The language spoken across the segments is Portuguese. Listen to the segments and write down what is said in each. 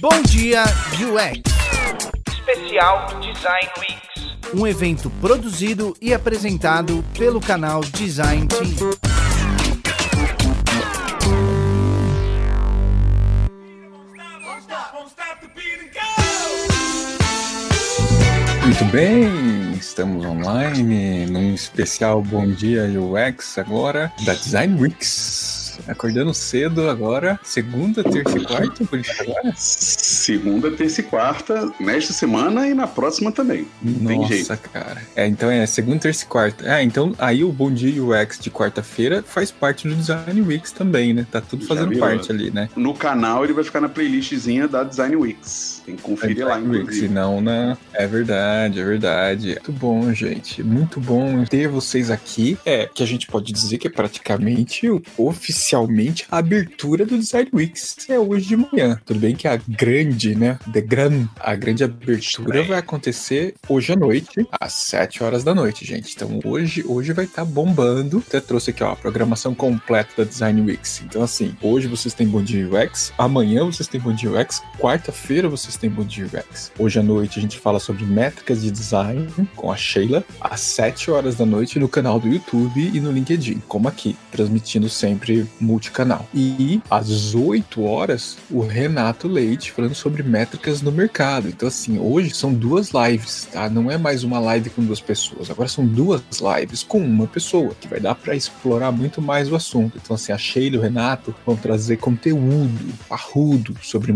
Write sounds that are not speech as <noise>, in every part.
Bom Dia UX. Especial Design Weeks. Um evento produzido e apresentado pelo canal Design Team. Muito bem, estamos online num especial Bom Dia UX agora da Design Weeks acordando cedo agora, segunda, terça e quarta, por isso agora? Segunda, terça e quarta, nesta semana e na próxima também. Não Nossa, tem jeito. cara. É, então é segunda, terça e quarta. Ah, então aí o Bom Dia UX de quarta-feira faz parte do Design Weeks também, né? Tá tudo fazendo parte ali, né? No canal ele vai ficar na playlistzinha da Design Weeks. Tem que conferir é lá, inclusive. Senão, né? É verdade, é verdade. Muito bom, gente. Muito bom ter vocês aqui. É, que a gente pode dizer que é praticamente o oficial oficialmente a abertura do Design Weeks é hoje de manhã. Tudo bem que a grande, né? The Grand, a grande abertura vai acontecer hoje à noite, às 7 horas da noite, gente. Então hoje, hoje vai estar tá bombando. Até trouxe aqui, ó, a programação completa da Design Weeks. Então, assim, hoje vocês têm Bom Dia UX, amanhã vocês têm Bom Dia UX, quarta-feira vocês têm Bom Dia UX. Hoje à noite a gente fala sobre métricas de design com a Sheila, às 7 horas da noite no canal do YouTube e no LinkedIn, como aqui, transmitindo sempre multicanal. E às 8 horas, o Renato Leite falando sobre métricas no mercado. Então, assim, hoje são duas lives, tá? Não é mais uma live com duas pessoas, agora são duas lives com uma pessoa, que vai dar para explorar muito mais o assunto. Então, assim, a Sheila e o Renato vão trazer conteúdo parrudo sobre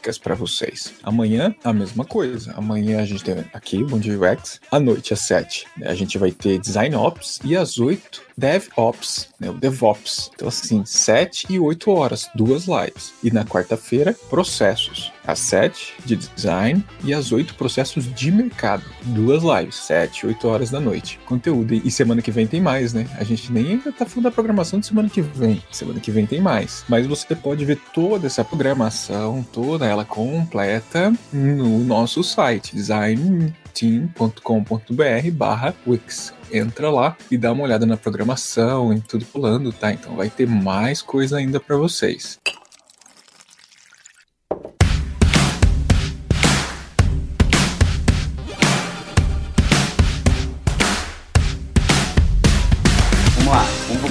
métricas para vocês. Amanhã, a mesma coisa. Amanhã a gente tem aqui o Bom Dia UX. À noite, às 7, né, a gente vai ter Design Ops. E às 8, DevOps, né, o DevOps. Então, assim, 7 e 8 horas, duas lives. E na quarta-feira, processos. Às 7 de design e às 8 processos de mercado. Duas lives, 7 e 8 horas da noite. Conteúdo. E semana que vem tem mais, né? A gente nem ainda tá falando da programação de semana que vem. Semana que vem tem mais. Mas você pode ver toda essa programação, toda ela completa no nosso site, designteam.com.br barra Wix entra lá e dá uma olhada na programação e tudo pulando, tá? Então vai ter mais coisa ainda para vocês.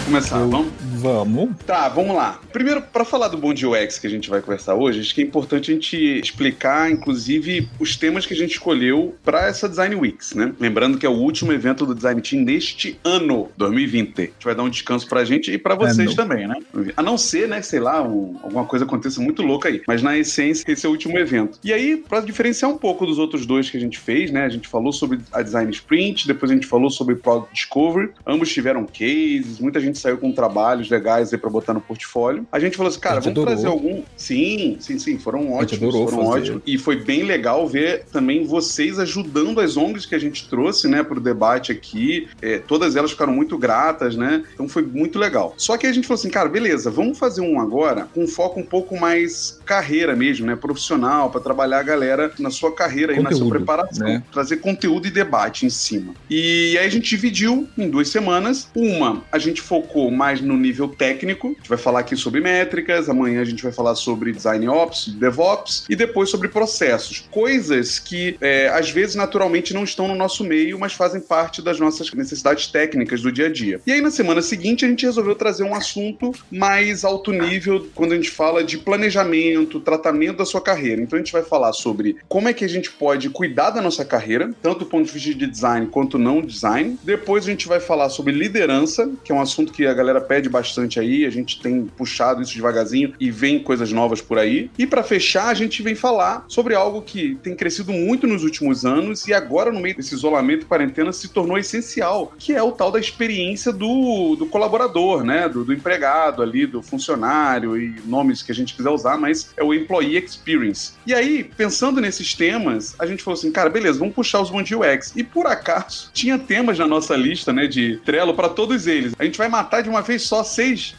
Começar, Eu... vamos? Vamos. Tá, vamos lá. Primeiro, para falar do Bom Dia UX que a gente vai conversar hoje, acho que é importante a gente explicar, inclusive, os temas que a gente escolheu para essa Design Weeks, né? Lembrando que é o último evento do Design Team neste ano, 2020. A gente vai dar um descanso pra gente e para vocês também, né? A não ser, né, sei lá, um, alguma coisa aconteça muito louca aí. Mas na essência, esse é o último evento. E aí, para diferenciar um pouco dos outros dois que a gente fez, né? A gente falou sobre a Design Sprint, depois a gente falou sobre Product Discovery. Ambos tiveram cases, muita gente saiu com trabalhos legais aí pra botar no portfólio. A gente falou assim, cara, vamos adorou. trazer algum. Sim, sim, sim, foram ótimos. Foram fazer. ótimos. E foi bem legal ver também vocês ajudando as ONGs que a gente trouxe, né, pro debate aqui. É, todas elas ficaram muito gratas, né? Então foi muito legal. Só que a gente falou assim, cara, beleza, vamos fazer um agora com foco um pouco mais carreira mesmo, né? Profissional, para trabalhar a galera na sua carreira e na sua preparação. Né? Trazer conteúdo e debate em cima. E aí a gente dividiu em duas semanas. Uma, a gente focou mais no nível nível técnico. A gente vai falar aqui sobre métricas, amanhã a gente vai falar sobre design ops, DevOps e depois sobre processos. Coisas que é, às vezes naturalmente não estão no nosso meio, mas fazem parte das nossas necessidades técnicas do dia a dia. E aí na semana seguinte a gente resolveu trazer um assunto mais alto nível quando a gente fala de planejamento, tratamento da sua carreira. Então a gente vai falar sobre como é que a gente pode cuidar da nossa carreira, tanto do ponto de vista de design quanto não design. Depois a gente vai falar sobre liderança, que é um assunto que a galera pede bastante aí, a gente tem puxado isso devagarzinho e vem coisas novas por aí. E para fechar, a gente vem falar sobre algo que tem crescido muito nos últimos anos e agora, no meio desse isolamento e quarentena, se tornou essencial, que é o tal da experiência do, do colaborador, né? Do, do empregado ali, do funcionário e nomes que a gente quiser usar, mas é o Employee Experience. E aí, pensando nesses temas, a gente falou assim, cara, beleza, vamos puxar os Bom UX. E por acaso, <laughs> tinha temas na nossa lista, né, de Trello para todos eles. A gente vai matar de uma vez só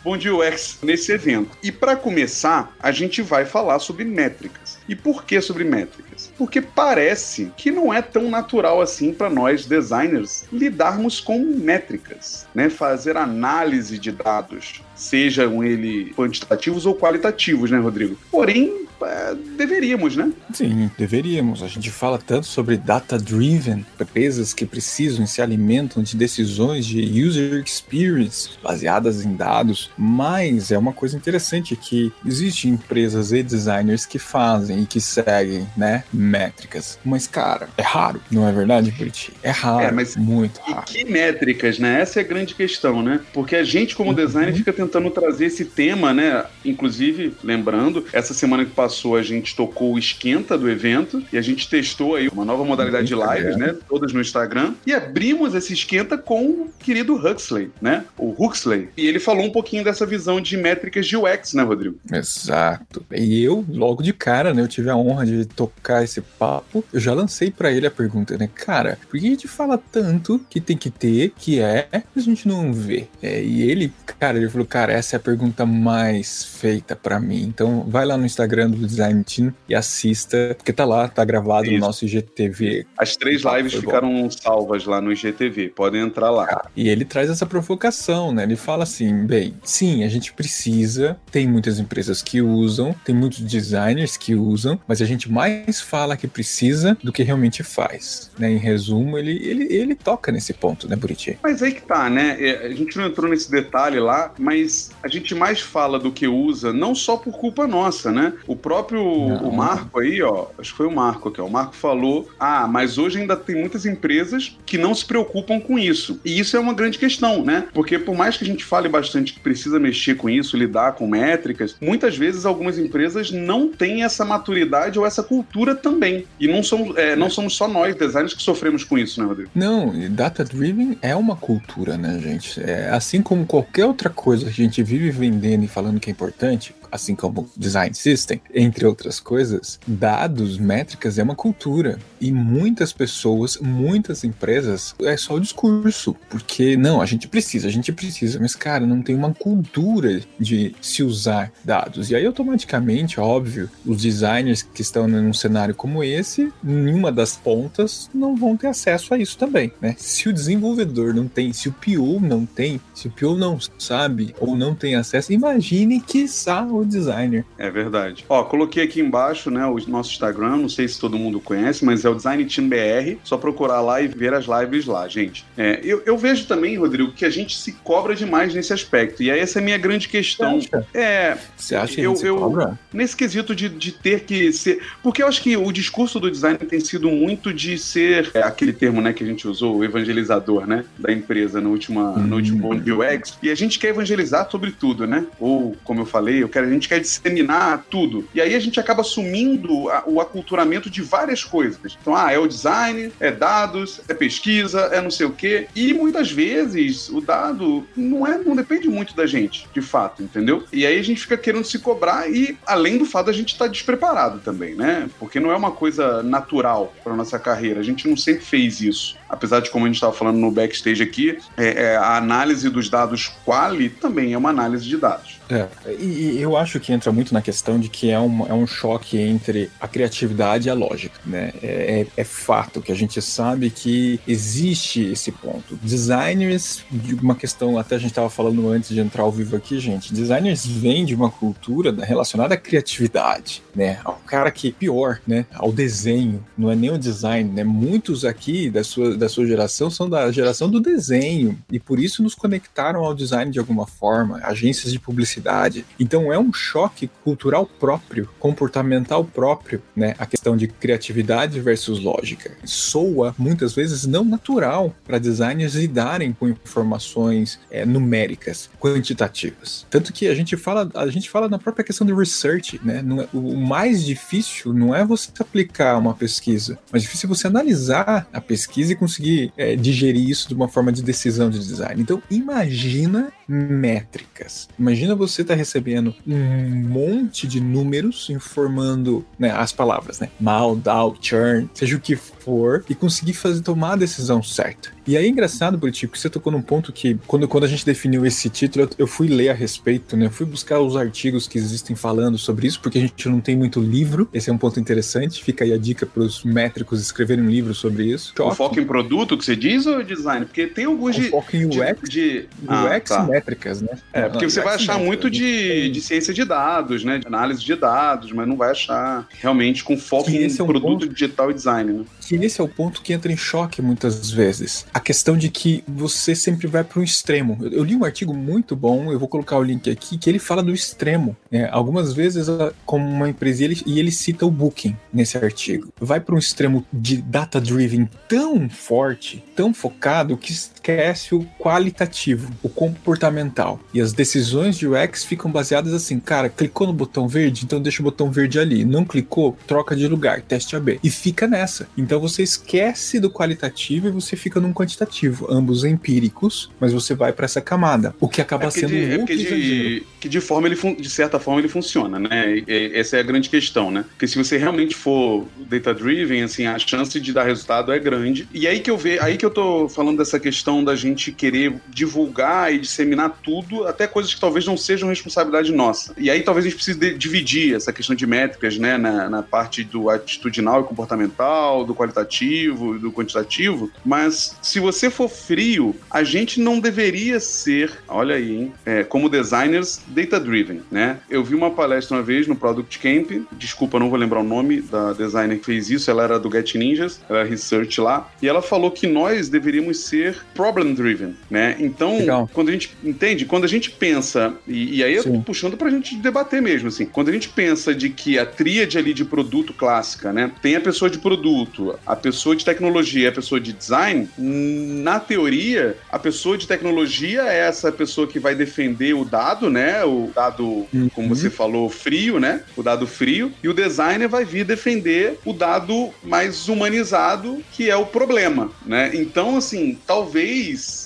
Bom Dia UX nesse evento. E para começar, a gente vai falar sobre métricas. E por que sobre métricas? Porque parece que não é tão natural assim para nós designers lidarmos com métricas, né? Fazer análise de dados, sejam eles quantitativos ou qualitativos, né, Rodrigo? Porém, é, deveríamos, né? Sim, deveríamos. A gente fala tanto sobre data-driven, empresas que precisam e se alimentam de decisões de user experience baseadas em dados, mas é uma coisa interessante que existem empresas e designers que fazem e que seguem, né, métricas. Mas, cara, é raro, não é verdade, Buriti? É raro, é, mas muito raro. E que métricas, né? Essa é a grande questão, né? Porque a gente, como designer, uhum. fica tentando trazer esse tema, né? Inclusive, lembrando, essa semana que passou a gente tocou o esquenta do evento e a gente testou aí uma nova modalidade de lives, né? Todas no Instagram. E abrimos esse esquenta com o querido Huxley, né? O Huxley. E ele falou um pouquinho dessa visão de métricas de UX, né, Rodrigo? Exato. E eu, logo de cara, né? Eu tive a honra de tocar esse papo. Eu já lancei para ele a pergunta, né? Cara, por que a gente fala tanto que tem que ter, que é, a gente não vê? É, e ele, cara, ele falou, cara, essa é a pergunta mais feita para mim. Então, vai lá no Instagram do Design Team e assista, porque tá lá, tá gravado Isso. no nosso IGTV. As três lives ficaram bom. salvas lá no IGTV, podem entrar lá. E ele traz essa provocação, né? Ele fala assim, bem, sim, a gente precisa, tem muitas empresas que usam, tem muitos designers que usam, mas a gente mais fala que precisa do que realmente faz, né? Em resumo, ele, ele, ele toca nesse ponto, né, Buriti? Mas aí que tá, né? É, a gente não entrou nesse detalhe lá, mas a gente mais fala do que usa, não só por culpa nossa, né? O próprio o Marco aí, ó, acho que foi o Marco aqui, ó, o Marco falou: ah, mas hoje ainda tem muitas empresas que não se preocupam com isso. E isso é uma grande questão, né? Porque por mais que a gente fale bastante que precisa mexer com isso, lidar com métricas, muitas vezes algumas empresas não têm essa maturidade ou essa cultura também. E não somos, é, não somos só nós, designers, que sofremos com isso, né, Rodrigo? Não, data-driven é uma cultura, né, gente? É, assim como qualquer outra coisa gente vive vendendo e falando que é importante, assim como design system, entre outras coisas, dados, métricas é uma cultura. E muitas pessoas, muitas empresas, é só o discurso. Porque, não, a gente precisa, a gente precisa, mas, cara, não tem uma cultura de se usar dados. E aí, automaticamente, óbvio, os designers que estão num cenário como esse, nenhuma das pontas não vão ter acesso a isso também, né? Se o desenvolvedor não tem, se o PO não tem, se o PO não sabe ou não tem acesso, imagine que o o designer. É verdade. Ó, coloquei aqui embaixo, né, o nosso Instagram, não sei se todo mundo conhece, mas é o Design Team BR. Só procurar lá e ver as lives lá, gente. É, eu, eu vejo também, Rodrigo, que a gente se cobra demais nesse aspecto. E aí essa é a minha grande questão. Você acha? É. Você acha que eu, se cobra? Nesse quesito de, de ter que ser. Porque eu acho que o discurso do design tem sido muito de ser é, aquele termo, né, que a gente usou, o evangelizador, né, da empresa no, última, no último UX. E a gente quer evangelizar sobre tudo, né? Ou, como eu falei, eu quero a gente quer disseminar tudo. E aí a gente acaba assumindo a, o aculturamento de várias coisas. Então, ah, é o design, é dados, é pesquisa, é não sei o quê. E muitas vezes o dado não é, não depende muito da gente, de fato, entendeu? E aí a gente fica querendo se cobrar e além do fato a gente estar tá despreparado também, né? Porque não é uma coisa natural para nossa carreira. A gente não sempre fez isso. Apesar de como a gente estava falando no backstage aqui, é, é, a análise dos dados quali também é uma análise de dados. É, e, eu acho que entra muito na questão de que é um, é um choque entre a criatividade e a lógica, né? É, é, é fato que a gente sabe que existe esse ponto. Designers, de uma questão, até a gente estava falando antes de entrar ao vivo aqui, gente, designers vêm de uma cultura relacionada à criatividade, né? Ao cara que, pior, né? Ao desenho, não é nem o design, né? Muitos aqui da sua, da sua geração são da geração do desenho, e por isso nos conectaram ao design de alguma forma, agências de publicidade diversidade. Então é um choque cultural próprio, comportamental próprio, né? A questão de criatividade versus lógica. Soa muitas vezes não natural para designers lidarem com informações é, numéricas, quantitativas. Tanto que a gente fala, a gente fala na própria questão do research, né? É, o mais difícil não é você aplicar uma pesquisa, mas difícil é você analisar a pesquisa e conseguir é, digerir isso de uma forma de decisão de design. Então imagina métricas. Imagina você tá recebendo um monte de números informando né, as palavras, né? Mal, down, churn, seja o que for, e conseguir fazer tomar a decisão certa. E aí é engraçado, Buriti, porque você tocou num ponto que, quando, quando a gente definiu esse título, eu, eu fui ler a respeito, né? Eu fui buscar os artigos que existem falando sobre isso, porque a gente não tem muito livro. Esse é um ponto interessante. Fica aí a dica para os métricos escreverem um livro sobre isso. O foco em produto que você diz ou design? Porque tem alguns O de. foco em UX, de, UX tá. métricas, né? É, porque Não, você vai achar métricas, muito de, de ciência de dados, né? De análise de dados, mas não vai achar realmente com foco em é um produto ponto- digital e design, né? que esse é o ponto que entra em choque muitas vezes. A questão de que você sempre vai para um extremo. Eu, eu li um artigo muito bom, eu vou colocar o link aqui, que ele fala do extremo. né? Algumas vezes, a- como uma empresa, e ele, e ele cita o Booking nesse artigo. Vai para um extremo de data-driven tão forte, tão focado, que esquece o qualitativo, o comportamental. E as decisões de UX ficam baseadas assim, cara, clicou no botão verde, então deixa o botão verde ali. Não clicou, troca de lugar, teste AB. E fica nessa. Então você esquece do qualitativo e você fica num quantitativo, ambos empíricos, mas você vai para essa camada, o que acaba É sendo de, um é exagero. de, que de forma ele de certa forma ele funciona, né? E- e- essa é a grande questão, né? Porque se você realmente for data driven, assim, a chance de dar resultado é grande. E aí que eu vejo, aí que eu tô falando dessa questão da gente querer divulgar e disseminar tudo, até coisas que talvez não sejam responsabilidade nossa. E aí talvez a gente precise dividir essa questão de métricas, né, na, na parte do atitudinal e comportamental, do qualitativo e do quantitativo, mas se você for frio, a gente não deveria ser, olha aí, hein, é, como designers data-driven, né? Eu vi uma palestra uma vez no Product Camp, desculpa, não vou lembrar o nome da designer que fez isso, ela era do Get Ninjas, ela era research lá, e ela falou que nós deveríamos ser problem-driven, né? Então, Legal. quando a gente entende, quando a gente pensa, e, e aí eu tô puxando pra gente debater mesmo, assim, quando a gente pensa de que a tríade ali de produto clássica, né, tem a pessoa de produto, a pessoa de tecnologia a pessoa de design, na teoria, a pessoa de tecnologia é essa pessoa que vai defender o dado, né, o dado, como Uhum. você falou, frio, né, o dado frio, e o designer vai vir defender o dado mais humanizado, que é o problema, né? Então, assim, talvez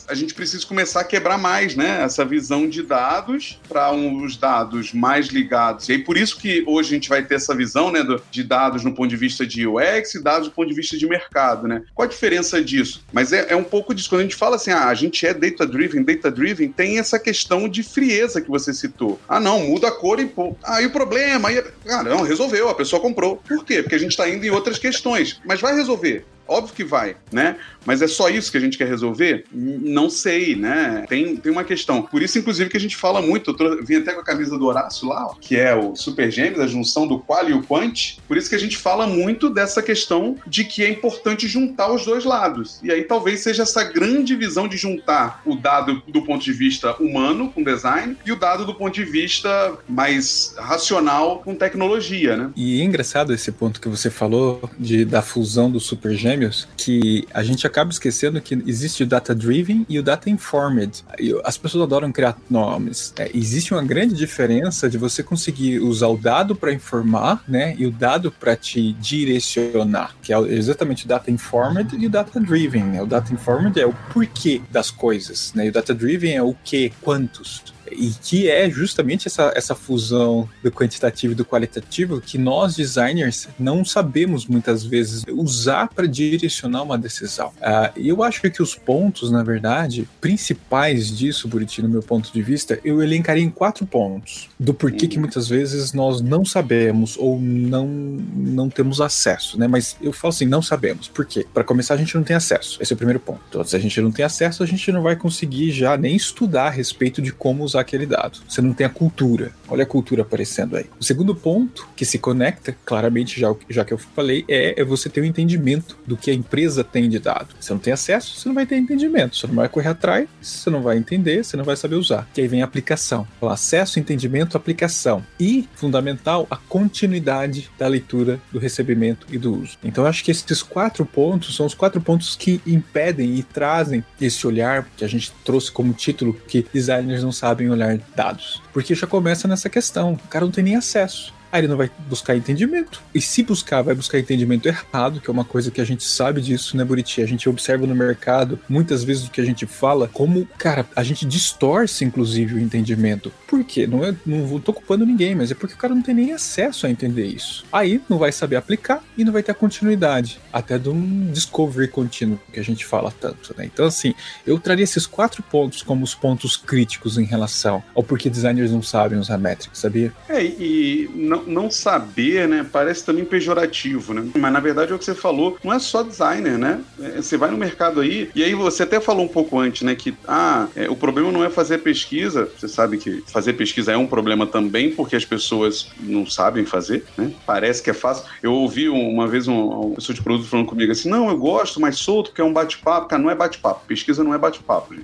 a gente precise começar a quebrar mais, né, essa visão de dados para os dados mais ligados. E aí por isso que hoje a gente vai ter essa visão, né, do- de dados no ponto de vista de UX e dados do ponto de vista de mercado, né? Qual a diferença disso? Mas é, é um pouco disso. Quando a gente fala assim, ah, a gente é data-driven, data-driven, tem essa questão de frieza que você citou. Ah, não, muda a cor e pô. Ah, e o problema? Aí, ah, não, resolveu, a pessoa comprou. Por quê? Porque a gente está indo em outras questões. Mas vai resolver. Óbvio que vai, né? Mas é só isso que a gente quer resolver? Não sei, né? Tem, tem uma questão. Por isso, inclusive, que a gente fala muito. Eu vim até com a camisa do Horácio lá, ó, que é o Super Gêmeos, a junção do qual e o quant. Por isso que a gente fala muito dessa questão de que é importante juntar os dois lados. E aí talvez seja essa grande visão de juntar o dado do ponto de vista humano com design e o dado do ponto de vista mais racional com tecnologia, né? E é engraçado esse ponto que você falou de, da fusão dos super gêmeos, que a gente acaba esquecendo que existe o data driven e o data informed. As pessoas adoram criar nomes. É, existe uma grande diferença de você conseguir usar o dado para informar, né, e o dado para te direcionar, que é exatamente o data informed e o data driven. Né? O data informed é o porquê das coisas, né? E o data driven é o que, quantos e que é justamente essa, essa fusão do quantitativo e do qualitativo que nós designers não sabemos muitas vezes usar para direcionar uma decisão. Ah, E eu acho que os pontos, na verdade, principais disso, Buriti, no meu ponto de vista, eu elencaria em quatro pontos do porquê que muitas vezes nós não sabemos ou não, não temos acesso, né? Mas eu falo assim, não sabemos. Por quê? Para começar, a gente não tem acesso. Esse é o primeiro ponto. Então, se a gente não tem acesso, a gente não vai conseguir já nem estudar a respeito de como usar aquele dado. Você não tem a cultura. Olha a cultura aparecendo aí. O segundo ponto que se conecta, claramente, já, já que eu falei, é, é você ter o um entendimento do que a empresa tem de dado. Você não tem acesso, você não vai ter entendimento. Você não vai correr atrás, você não vai entender, você não vai saber usar. Que aí vem a aplicação. O acesso, entendimento, aplicação. E, fundamental, a continuidade da leitura, do recebimento e do uso. Então, eu acho que esses quatro pontos são os quatro pontos que impedem e trazem esse olhar que a gente trouxe como título que designers não sabem olhar dados. Porque já começa nessa questão. O cara não tem nem acesso. Aí ele não vai buscar entendimento. E se buscar, vai buscar entendimento errado, que é uma coisa que a gente sabe disso, né, Buriti? A gente observa no mercado, muitas vezes o que a gente fala, como, cara, a gente distorce, inclusive, o entendimento. Por quê? Não, é, não tô culpando ninguém, mas é porque o cara não tem nem acesso a entender isso. Aí não vai saber aplicar e não vai ter a continuidade. Até de um discovery contínuo que a gente fala tanto, né? Então, assim, eu traria esses quatro pontos como os pontos críticos em relação ao porquê designers não sabem usar métricas, sabia? É, e não, não saber, né, parece também pejorativo, né? Mas na verdade é o que você falou, não é só designer, né? É, você vai no mercado aí, e aí você até falou um pouco antes, né, que ah, é, o problema não é fazer pesquisa, você sabe que fazer pesquisa é um problema também, porque as pessoas não sabem fazer, né? Parece que é fácil. Eu ouvi uma vez um, uma pessoa de produto falando comigo assim: não, eu gosto mais solto, porque é um bate-papo. Cara, não é bate-papo. Pesquisa não é bate-papo.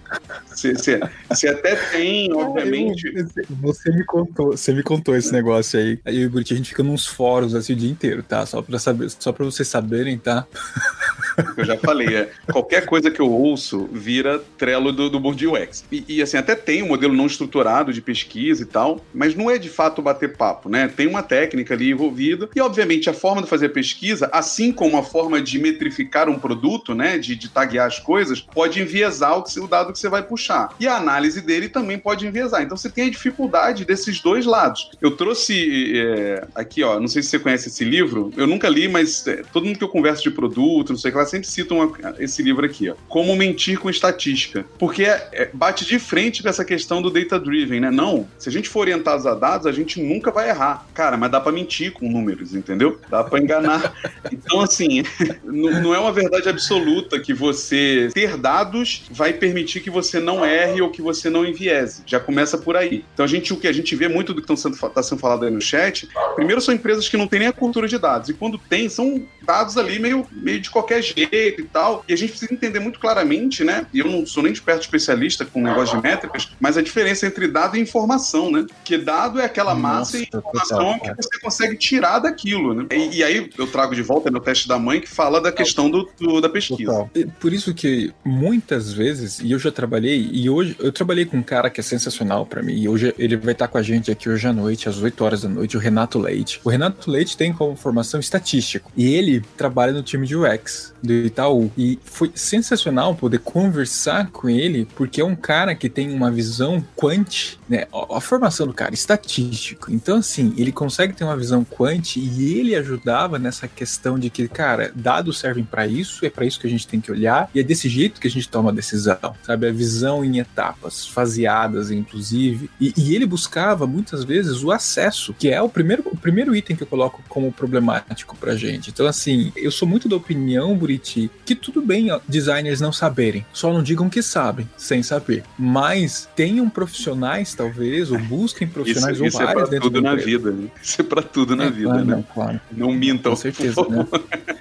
Você, você, você até tem, <laughs> obviamente. Você me contou, você me contou esse negócio aí. Aí eu Buriti, a gente fica nos fóruns assim o dia inteiro, tá? Só pra, saber, só pra vocês saberem, tá? <laughs> <laughs> Eu já falei, é, qualquer coisa que eu ouço vira trelo do, do Board UX. E, e, assim, até tem um modelo não estruturado de pesquisa e tal, mas não é de fato bater papo, né? Tem uma técnica ali envolvida e, obviamente, a forma de fazer pesquisa, assim como a forma de metrificar um produto, né, de, de taguear as coisas, pode enviesar o, que, o dado que você vai puxar. E a análise dele também pode enviesar. Então, você tem a dificuldade desses dois lados. Eu trouxe é, aqui, ó, não sei se você conhece esse livro, eu nunca li, mas é, todo mundo que eu converso de produto, não sei o que lá, sempre cita uma, esse livro aqui, ó. Como mentir com estatística. Porque é, é, bate de frente com essa questão do data driven, né? Não, se a gente for orientados a dados, a gente nunca vai errar. Cara, mas dá para mentir com números, entendeu? Dá para enganar. <laughs> Então, assim, <laughs> não é uma verdade absoluta que você ter dados vai permitir que você não erre ou que você não enviese. Já começa por aí. Então, a gente, o que a gente vê muito do que está sendo, tá sendo falado aí no chat, primeiro são empresas que não têm nem a cultura de dados. E quando tem, são dados ali meio, meio de qualquer jeito e tal. E a gente precisa entender muito claramente, né? E eu não sou nem de perto especialista com negócio de métricas, mas a diferença entre dado e informação, né? Que dado é aquela massa e informação que você consegue tirar daquilo, né? E, e, aí eu trago de volta no teste da mãe que fala da questão do, do da pesquisa. Por isso que muitas vezes, e eu já trabalhei, e hoje eu trabalhei com um cara que é sensacional para mim, e hoje ele vai estar com a gente aqui hoje à noite, às 8 horas da noite, o Renato Leite. O Renato Leite tem como formação estatístico, e ele trabalha no time de UX do Itaú. E foi sensacional poder conversar com ele, porque é um cara que tem uma visão quant, né? A formação do cara, estatístico. Então, assim, ele consegue ter uma visão quant e ele ajudava nessa questão de que, cara, dados servem para isso, é para isso que a gente tem que olhar, e é desse jeito que a gente toma a decisão, sabe? A visão em etapas, faseadas, inclusive. E, e ele buscava muitas vezes o acesso, que é o primeiro, o primeiro item que eu coloco como problemático pra gente. Então, assim, eu sou muito da opinião, Buriti, que tudo bem designers não saberem, só não digam que sabem, sem saber. Mas tenham profissionais, talvez, ou busquem profissionais isso, ou isso vários é pra tudo na vida, né? Isso é pra tudo na é, vida, claro, né? Não, claro. Não mintam, Com certeza, né?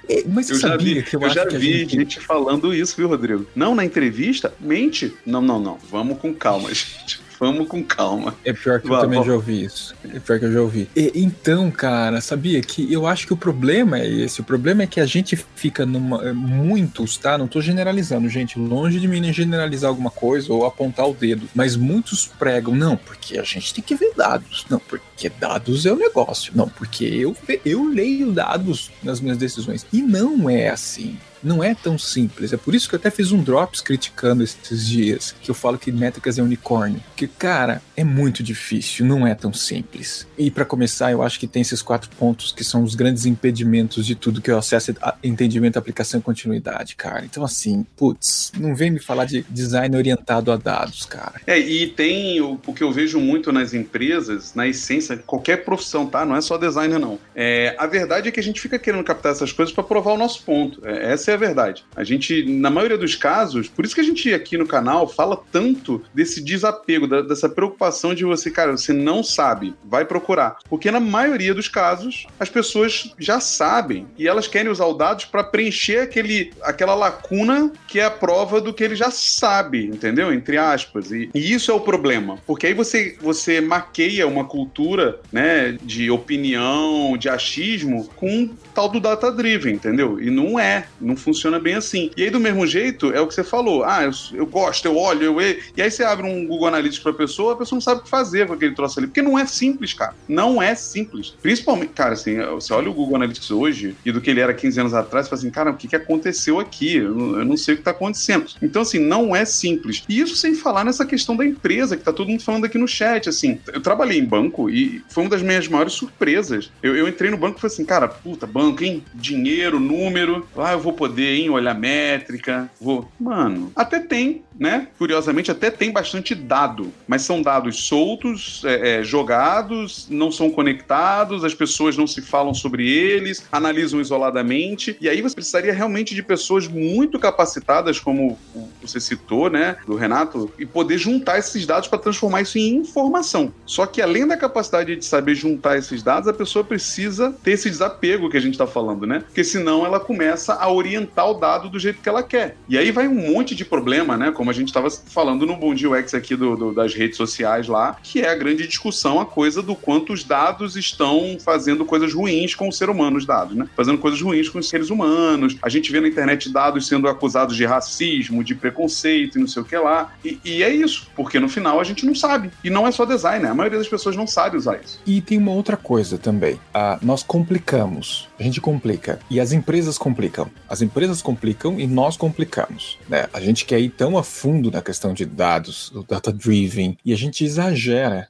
É, mas você eu já vi, que eu, eu já vi gente... gente falando isso, viu, Rodrigo? Não na entrevista, mente. Não, não, não. Vamos com calma, <laughs> gente. Vamos com calma. É pior que Vá, eu também já ouvi isso. É pior que eu já ouvi. E- então, cara, sabia que eu acho que o problema é esse. O problema é que a gente fica numa. é, Muitos, tá? Não tô generalizando, gente. Longe de mim generalizar alguma coisa ou apontar o dedo. Mas muitos pregam, não, porque a gente tem que ver dados. Não, porque dados é o negócio. Não, porque eu, eu leio dados nas minhas decisões. E não é assim. Não é tão simples. É por isso que eu até fiz um drops criticando esses dias, que eu falo que métricas é unicórnio. Porque, cara, é muito difícil, não é tão simples. E para começar, eu acho que tem esses quatro pontos que são os grandes impedimentos de tudo que eu acesso entendimento, aplicação e continuidade, cara. Então, assim, putz, não vem me falar de design orientado a dados, cara. É, e tem o, o que eu vejo muito nas empresas, na essência, qualquer profissão, tá? Não é só designer, não. É, a verdade é que a gente fica querendo captar essas coisas para provar o nosso ponto. É, essa é a verdade. A gente, na maioria dos casos, por isso que a gente aqui no canal fala tanto desse desapego, da- dessa preocupação de você, cara, você não sabe, vai procurar. Porque na maioria dos casos, as pessoas já sabem e elas querem usar os dados para preencher aquele, aquela lacuna que é a prova do que ele já sabe, entendeu? Entre aspas. E, e isso é o problema. Porque aí você, você maqueia uma cultura né, de opinião, de achismo, com tal do data-driven, entendeu? E não é. Não funciona bem assim. E aí, do mesmo jeito, é o que você falou. Ah, eu, eu gosto, eu olho, eu. E aí você abre um Google Analytics pra pessoa, a pessoa não sabe o que fazer com aquele troço ali. Porque não é simples, cara. Não é simples. Principalmente, cara, assim, você olha o Google Analytics hoje e do que ele era 15 anos atrás, você fala assim, cara, o que, que aconteceu aqui? Eu não, eu não sei o que tá acontecendo. Então, assim, não é simples. E isso sem falar nessa questão da empresa, que tá todo mundo falando aqui no chat, assim. Eu trabalhei em banco e foi uma das minhas maiores surpresas. Eu, eu entrei no banco e falei assim, cara, puta, banco, hein? Dinheiro, número. Ah, eu vou poder, hein? Olhar métrica. Vou. Mano, até tem, né? Curiosamente, até tem bastante dado, mas são dados soltos, é, é, jogados, não são conectados, as pessoas não se falam sobre eles, analisam isoladamente. E aí você precisaria realmente de pessoas muito capacitadas, como você citou, né? Do Renato, e poder juntar esses dados para transformar isso em informação. Só que além da capacidade de saber juntar esses dados, a pessoa precisa ter esse desapego que a gente está falando, né? Porque senão ela começa a orientar o dado do jeito que ela quer. E aí vai um monte de problema, né? Como a gente estava falando no Bom Dia UX aqui do, do, das redes sociais lá, que é a grande discussão, a coisa do quanto os dados estão fazendo coisas ruins com o ser humano, os dados, né? Fazendo coisas ruins com os seres humanos. A gente vê na internet dados sendo acusados de racismo, de preconceito e não sei o que lá. E, e é isso, porque no final a gente não sabe. E não é só design, né? A maioria das pessoas não sabe usar isso. E tem uma outra coisa também. Ah, nós complicamos. A gente complica. E as empresas complicam. As empresas complicam e nós complicamos. Né? A gente quer ir tão a fundo na questão de dados, do data-driven, e a gente exagera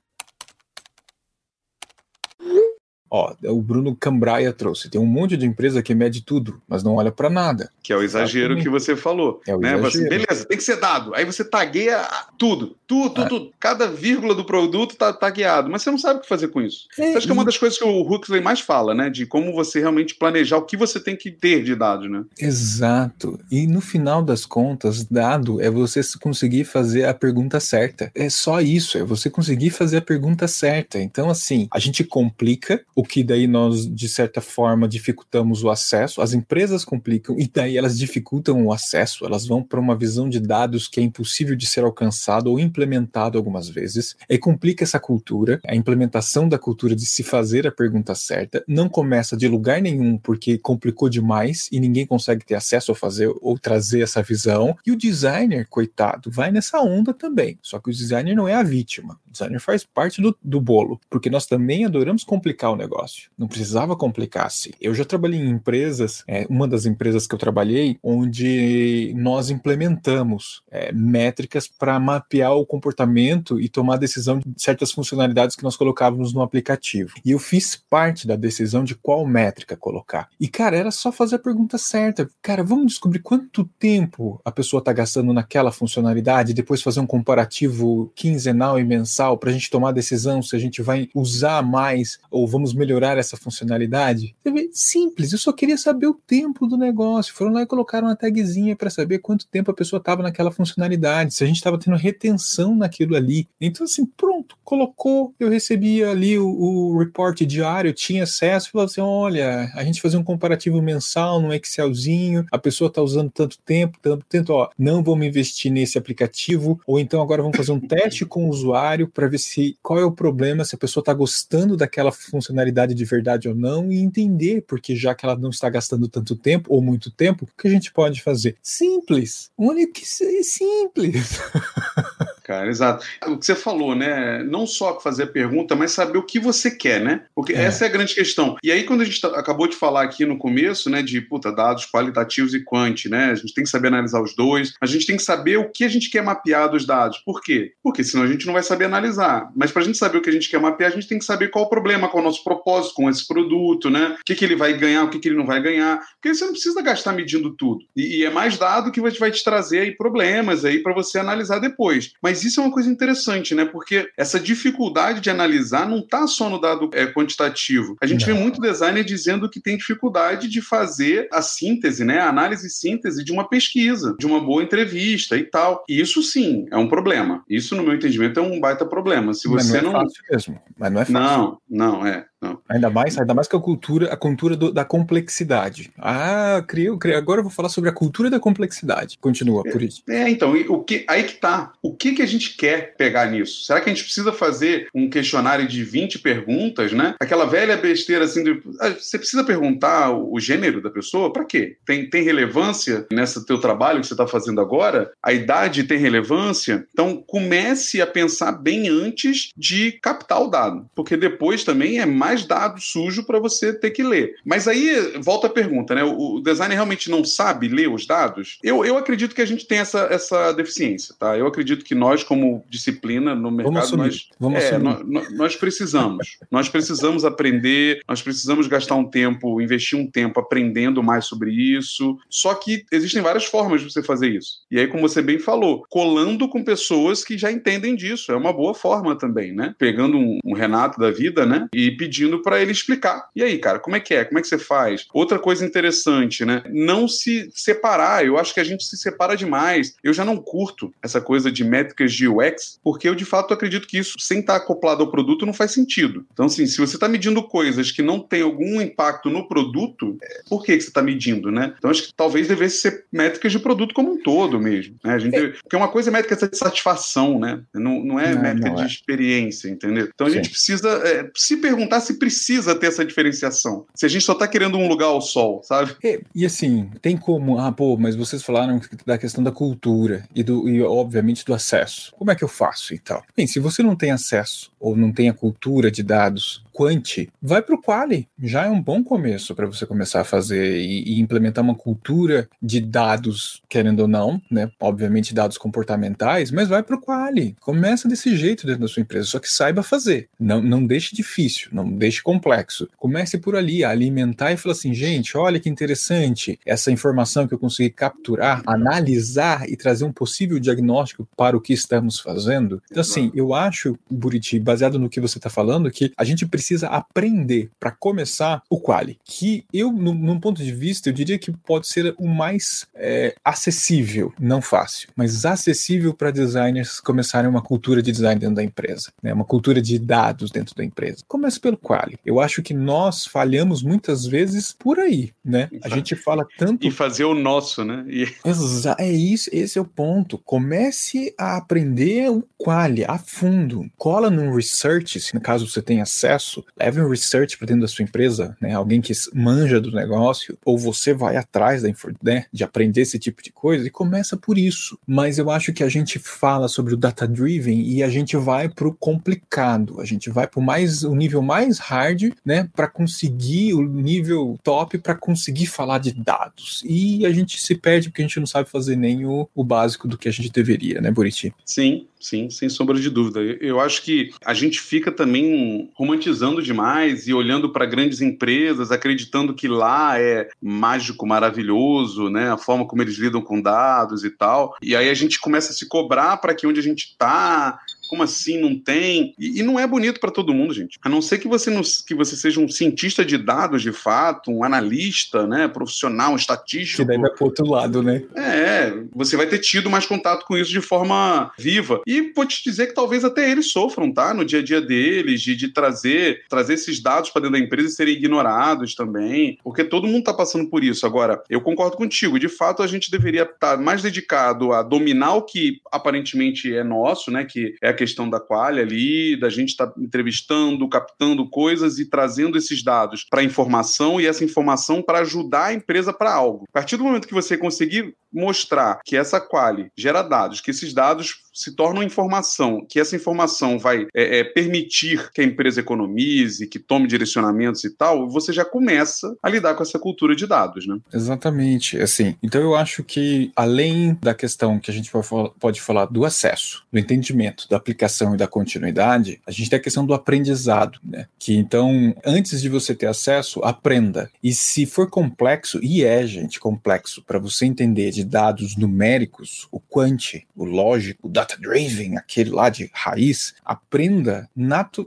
Ó, o Bruno Cambraia trouxe. Tem um monte de empresa que mede tudo, mas não olha para nada. Que é o exagero que você falou. É o né? Você, beleza, tem que ser dado. Aí você tagueia tudo. Tudo, tudo, ah. tudo. Cada vírgula do produto tá tagueado. Mas você não sabe o que fazer com isso. É, acho que é uma das coisas que o Huxley mais fala, né? De como você realmente planejar o que você tem que ter de dados, né? Exato. E no final das contas, dado é você conseguir fazer a pergunta certa. É só isso, é você conseguir fazer a pergunta certa. Então, assim, a gente complica o que daí nós, de certa forma, dificultamos o acesso, as empresas complicam e daí elas dificultam o acesso, elas vão para uma visão de dados que é impossível de ser alcançado ou implementado algumas vezes, e complica essa cultura, a implementação da cultura de se fazer a pergunta certa, não começa de lugar nenhum porque complicou demais e ninguém consegue ter acesso a fazer ou trazer essa visão, e o designer, coitado, vai nessa onda também, só que o designer não é a vítima, o designer faz parte do, do bolo, porque nós também adoramos complicar o negócio negócio. Não precisava complicar-se. Eu já trabalhei em empresas, é, uma das empresas que eu trabalhei, onde nós implementamos é, métricas para mapear o comportamento e tomar decisão de certas funcionalidades que nós colocávamos no aplicativo. E eu fiz parte da decisão de qual métrica colocar. E, cara, era só fazer a pergunta certa. Cara, vamos descobrir quanto tempo a pessoa está gastando naquela funcionalidade, depois fazer um comparativo quinzenal e mensal para a gente tomar a decisão se a gente vai usar mais ou vamos melhorar essa funcionalidade? Simples, eu só queria saber o tempo do negócio. Foram lá e colocaram uma tagzinha para saber quanto tempo a pessoa estava naquela funcionalidade, se a gente estava tendo retenção naquilo ali. Então, assim, pronto, colocou, eu recebia ali o, o report diário, tinha acesso, falava assim: olha, a gente fazia um comparativo mensal no Excelzinho, a pessoa está usando tanto tempo, tanto tempo, ó, não vamos investir nesse aplicativo, ou então agora vamos fazer um teste com o usuário para ver se qual é o problema, se a pessoa está gostando daquela funcionalidade de verdade ou não e entender, porque já que ela não está gastando tanto tempo ou muito tempo, o que a gente pode fazer? Simples. Olha que simples. <laughs> Cara, exato. O que você falou, né? Não só fazer a pergunta, mas saber o que você quer, né? Porque é. essa é a grande questão. E aí, quando a gente tá, acabou de falar aqui no começo, né, de puta, dados qualitativos e quant, né? A gente tem que saber analisar os dois, a gente tem que saber o que a gente quer mapear dos dados. Por quê? Porque senão a gente não vai saber analisar. Mas para a gente saber o que a gente quer mapear, a gente tem que saber qual o problema, qual é o nosso propósito com esse produto, né? O que, que ele vai ganhar, o que, que ele não vai ganhar. Porque você não precisa gastar medindo tudo. E, e é mais dado que vai te trazer aí problemas aí para você analisar depois. Mas isso é uma coisa interessante, né? Porque essa dificuldade de analisar não está só no dado é, quantitativo. A gente não. vê muito designer dizendo que tem dificuldade de fazer a síntese, né? A análise e síntese de uma pesquisa, de uma boa entrevista e tal. E isso sim é um problema. Isso, no meu entendimento, é um baita problema. Se você Mas não é não... fácil mesmo. Mas não é fácil. Não, não, é. Não. Ainda mais, ainda mais que a cultura, a cultura do, da complexidade. Ah, criei, criei, agora eu vou falar sobre a cultura da complexidade. Continua, por isso. É, então, o que, aí que tá. O que, que a gente quer pegar nisso? Será que a gente precisa fazer um questionário de 20 perguntas, né? Aquela velha besteira assim, de, ah, você precisa perguntar o, o gênero da pessoa? Para quê? Tem, tem relevância nesse teu trabalho que você está fazendo agora? A idade tem relevância? Então, comece a pensar bem antes de captar o dado, porque depois também é mais dado sujo para você ter que ler. Mas aí volta a pergunta, né? O, designer realmente não sabe ler os dados? Eu, eu acredito que a gente tem essa, essa deficiência, tá? Eu acredito que nós, como disciplina no mercado, nós, é, nós, nós precisamos. nós precisamos aprender, nós precisamos gastar um tempo, investir um tempo aprendendo mais sobre isso. Só que existem várias formas de você fazer isso. E aí, como você bem falou, colando com pessoas que já entendem disso. É uma boa forma também, né? Pegando um, um Renato da vida, né? E pedindo para ele explicar. E aí, cara, como é que é? Como é que você faz? Outra coisa interessante, né? Não se separar. Eu acho que a gente se separa demais. Eu já não curto essa coisa de métricas de UX, porque eu de fato acredito que isso, sem estar acoplado ao produto, não faz sentido. Então, assim, se você está medindo coisas que não têm algum impacto no produto, é, por que, que você está medindo, né? Então, acho que talvez devesse ser métricas de produto como um todo mesmo. Né? A gente, é. Porque uma coisa é métrica de satisfação, né? Não, não é não, métrica não de é. experiência, entendeu? Então a Sim. gente precisa é, se perguntar se precisa ter essa diferenciação. Se a gente só está querendo um lugar ao sol, sabe? E, e, assim, tem como, ah, pô, mas vocês falaram da questão da cultura e, do, e obviamente do acesso. Como é que eu faço então? Bem, se você não tem acesso ou não tem a cultura de dados Quanti, vai para o Quali. Já é um bom começo para você começar a fazer e, e, implementar uma cultura de dados, querendo ou não, né? Obviamente dados comportamentais, mas vai para o Quali. Começa desse jeito dentro da sua empresa, só que saiba fazer. Não, não deixe difícil, não deixe complexo. Comece por ali a alimentar e falar assim, gente, olha que interessante essa informação que eu consegui capturar, analisar e trazer um possível diagnóstico para o que estamos fazendo. Então, assim, eu acho, Buriti, baseado no que você está falando, que a gente precisa aprender para começar o quali, que eu, num, num, ponto de vista, eu diria que pode ser o mais é, acessível, não fácil, mas acessível para designers começarem uma cultura de design dentro da empresa, né? uma cultura de dados dentro da empresa. Comece pelo quali. Eu acho que nós falhamos muitas vezes por aí, né? A gente fala tanto e fazer o nosso, né? E... <laughs> Exa é isso, esse é o ponto. Comece a aprender o quali a fundo. Cola num research, se no caso você tem acesso leve um research para dentro da sua empresa, né? Alguém que manja do negócio, ou você vai atrás da, né, de aprender esse tipo de coisa e começa por isso. Mas eu acho que a gente fala sobre o data driven e a gente vai para o complicado, a gente vai para mais o nível mais hard, né, para conseguir o nível top para conseguir falar de dados. E a gente se perde porque a gente não sabe fazer nem o, o básico do que a gente deveria, né, Buriti? Sim, sim, sem sombra de dúvida. Eu acho que a gente fica também romantizando demais e olhando para grandes empresas, acreditando que lá é mágico, maravilhoso, né? A forma como eles lidam com dados e tal. E aí a gente começa a se cobrar para que onde a gente está como assim não tem? E, e não é bonito para todo mundo, gente. A não ser que você, não, que você seja um cientista de dados de fato, um analista, né, profissional, um estatístico. Que daí vai pro outro lado, né? É, você vai ter tido mais contato com isso de forma viva. E vou te dizer que talvez até eles sofram, tá? No dia a dia deles, de, de trazer, trazer esses dados para dentro da empresa e serem ignorados também, porque todo mundo está passando por isso. Agora, eu concordo contigo, de fato a gente deveria estar tá mais dedicado a dominar o que aparentemente é nosso, né, que é a questão da qualha ali, da gente estar tá entrevistando, captando coisas e trazendo esses dados para informação e essa informação para ajudar a empresa para algo. A partir do momento que você conseguir mostrar que essa quali gera dados, que esses dados se tornam informação, que essa informação vai é, é, permitir que a empresa economize, que tome direcionamentos e tal, você já começa a lidar com essa cultura de dados, né? Exatamente, assim. Então eu acho que além da questão que a gente pode falar do acesso, do entendimento, da aplicação e da continuidade, a gente tem a questão do aprendizado, né? Que então, antes de você ter acesso, aprenda. E se for complexo, e é, gente, complexo, para você entender de dados numéricos, o quant, o lógico, o data-driven, aquele lá de raiz, aprenda,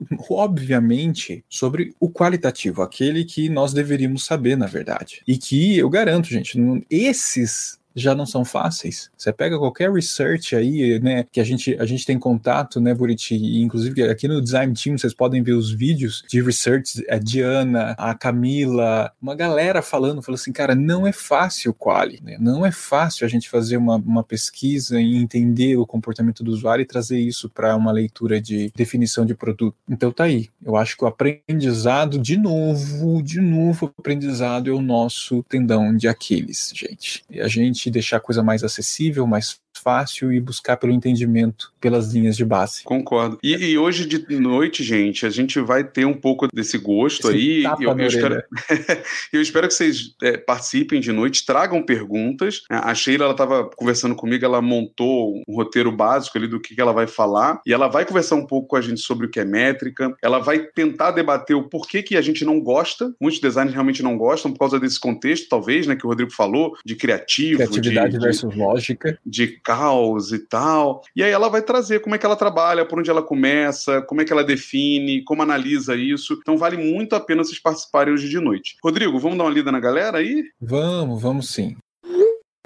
<laughs> obviamente, sobre o qualitativo, aquele que nós deveríamos saber, na verdade. E que eu garanto, gente, esses já não são fáceis. Você pega qualquer research aí, né, que a gente, a gente tem contato, né, Buriti, e inclusive aqui no Design Team vocês podem ver os vídeos de research, a Diana, a Camila, uma galera falando, falou assim, cara, não é fácil o quali, né? Não é fácil a gente fazer uma, uma pesquisa e entender o comportamento do usuário e trazer isso para uma leitura de definição de produto. Então tá aí. Eu acho que o aprendizado, de novo, de novo, o aprendizado é o nosso tendão de Aquiles, gente. E a gente deixar a coisa mais acessível, mais fácil e buscar pelo entendimento pelas linhas de base. Concordo. E, e hoje de noite, gente, a gente vai ter um pouco desse gosto Esse aí. Eu, eu, espero, <laughs> eu espero que vocês é, participem de noite, tragam perguntas. A Sheila ela estava conversando comigo, ela montou um roteiro básico ali do que, que ela vai falar e ela vai conversar um pouco com a gente sobre o que é métrica. Ela vai tentar debater o porquê que a gente não gosta. Muitos designers realmente não gostam por causa desse contexto, talvez, né, que o Rodrigo falou, de criativo, criatividade de, versus de, lógica, de caos e tal. E aí ela vai trazer como é que ela trabalha, por onde ela começa, como é que ela define, como analisa isso. Então vale muito a pena vocês participarem hoje de noite. Rodrigo, vamos dar uma lida na galera aí? Vamos, vamos sim.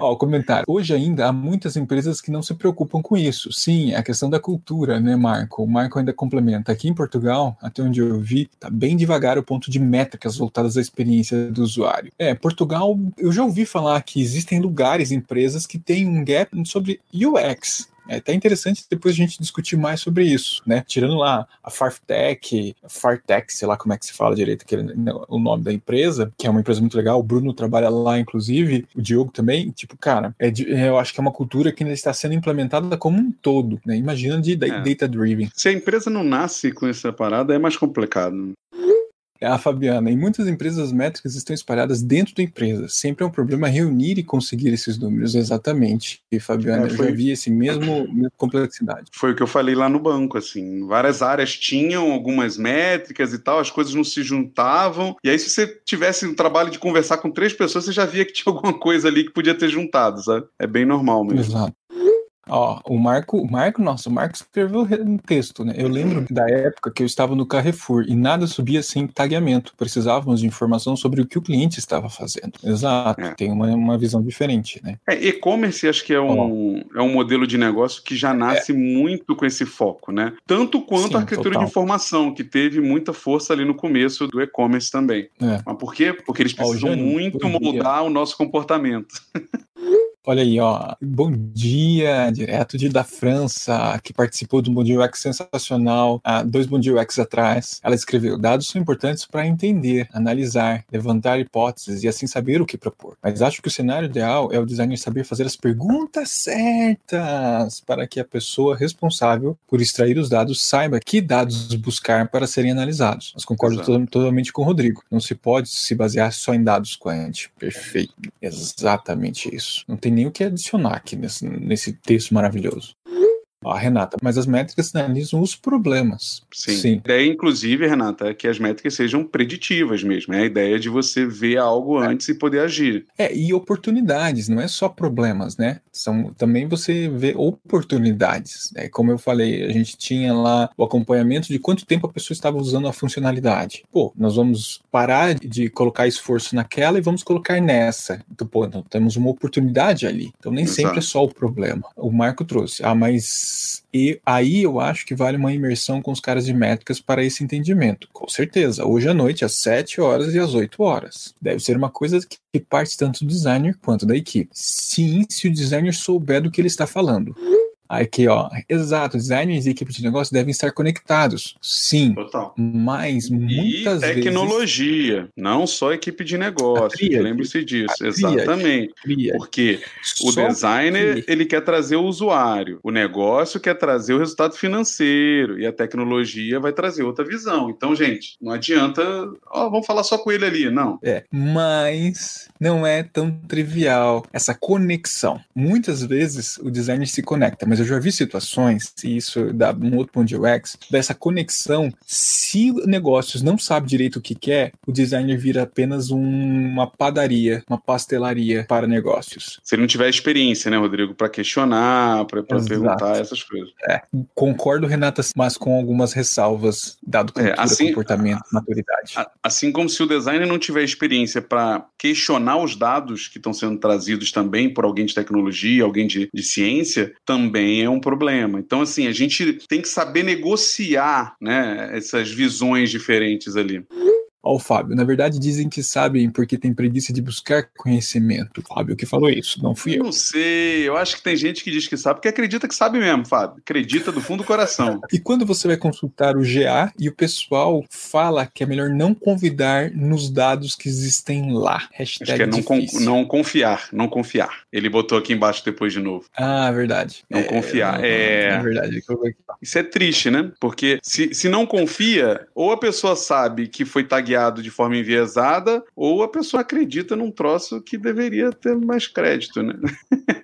Ó, comentário. Hoje ainda há muitas empresas que não se preocupam com isso. Sim, é a questão da cultura, né, Marco? O Marco ainda complementa. Aqui em Portugal, até onde eu vi, tá bem devagar o ponto de métricas voltadas à experiência do usuário. É, Portugal, eu já ouvi falar que existem lugares, empresas que têm um gap sobre UX. É até interessante depois a gente discutir mais sobre isso, né? Tirando lá a Fartech, Fartech, sei lá como é que se fala direito aquele, o nome da empresa, que é uma empresa muito legal, o Bruno trabalha lá, inclusive, o Diogo também, tipo, cara, é de, eu acho que é uma cultura que ainda está sendo implementada como um todo, né? Imagina de é. data-driven. Se a empresa não nasce com essa parada, é mais complicado. É a Fabiana, em muitas empresas as métricas estão espalhadas dentro da empresa. Sempre é um problema reunir e conseguir esses números, exatamente. E Fabiana, é, foi... eu já vi esse mesmo, mesmo complexidade. Foi o que eu falei lá no banco, assim. Várias áreas tinham algumas métricas e tal, as coisas não se juntavam. E aí, se você tivesse o trabalho de conversar com três pessoas, você já via que tinha <laughs> alguma coisa ali que podia ter juntado, sabe? É bem normal mesmo. Exato. Ó, o Marco, o Marco, nossa, o Marco escreveu um texto, né? Eu lembro da época que eu estava no Carrefour e nada subia sem tagueamento. Precisávamos de informação sobre o que o cliente estava fazendo. Exato, é. tem uma, uma visão diferente, né? É, e-commerce acho que é um, é um modelo de negócio que já nasce é. muito com esse foco, né? Tanto quanto Sim, a arquitetura total. de informação, que teve muita força ali no começo do e-commerce também. É. Mas por quê? Porque eles precisam Ó, muito moldar o nosso comportamento. <laughs> Olha aí, ó. Bom dia, direto de da França, que participou do Bom Dia UX sensacional há dois Bom Dia UX atrás. Ela escreveu: dados são importantes para entender, analisar, levantar hipóteses e assim saber o que propor. Mas acho que o cenário ideal é o designer saber fazer as perguntas certas para que a pessoa responsável por extrair os dados saiba que dados buscar para serem analisados. Mas concordo to totalmente com o Rodrigo. Não se pode se basear só em dados quant. Perfeito. Exatamente isso. Não tem nem o que adicionar aqui nesse, nesse texto maravilhoso. Ó, Renata, mas as métricas analisam os problemas. Sim. Sim. A ideia, inclusive, Renata, é que as métricas sejam preditivas mesmo. É a ideia de você ver algo é. antes e poder agir. É, e oportunidades, não é só problemas, né? São também você vê oportunidades. É, como eu falei, a gente tinha lá o acompanhamento de quanto tempo a pessoa estava usando a funcionalidade. Pô, nós vamos parar de colocar esforço naquela e vamos colocar nessa. Então, pô, então, temos uma oportunidade ali. Então nem Exato. sempre é só o problema. O Marco trouxe. Ah, mas e aí eu acho que vale uma imersão com os caras de métricas para esse entendimento. Com certeza. Hoje à noite, às 7 horas e às 8 horas. Deve ser uma coisa que parte tanto do designer quanto da equipe. Sim, se o designer souber do que ele está falando. Aqui, ó. Exato, designers e equipes de negócio devem estar conectados. Sim. Total. Mas muitas e tecnologia, vezes... não só equipe de negócio. Lembre-se disso. Exatamente. Porque o designer, que... ele quer trazer o usuário. O negócio quer trazer o resultado financeiro. E a tecnologia vai trazer outra visão. Então, gente, não adianta. Ó, vamos falar só com ele ali. Não. É. Mas não é tão trivial essa conexão. Muitas vezes o designer se conecta, mas mas eu já vi situações, e isso dá um outro ponto de UX, dessa conexão. Se negócios não sabe direito o que quer, o designer vira apenas um, uma padaria, uma pastelaria para negócios. Se ele não tiver experiência, né, Rodrigo, para questionar, para perguntar essas coisas. É, concordo, Renata, mas com algumas ressalvas, dado cultura, é, assim, comportamento, maturidade. Assim como se o designer não tiver experiência para questionar os dados que estão sendo trazidos também por alguém de tecnologia, alguém de, de ciência, também é um problema. Então, assim, a gente tem que saber negociar né, essas visões diferentes ali. Ó, o Fábio, na verdade dizem que sabem porque tem preguiça de buscar conhecimento. Fábio que falou isso, não fui eu. Não sei, eu acho que tem gente que diz que sabe porque acredita que sabe mesmo, Fábio. Acredita do fundo do coração. <laughs> e quando você vai consultar o GA e o pessoal fala que é melhor não convidar nos dados que existem lá. Hashtag acho que é não, con não confiar, não confiar. Ele botou aqui embaixo depois de novo. Ah, verdade. Não é, confiar. Não, é... é verdade. Isso é triste, né? Porque se, se não confia, ou a pessoa sabe que foi tagueado de forma enviesada, ou a pessoa acredita num troço que deveria ter mais crédito, né? <laughs>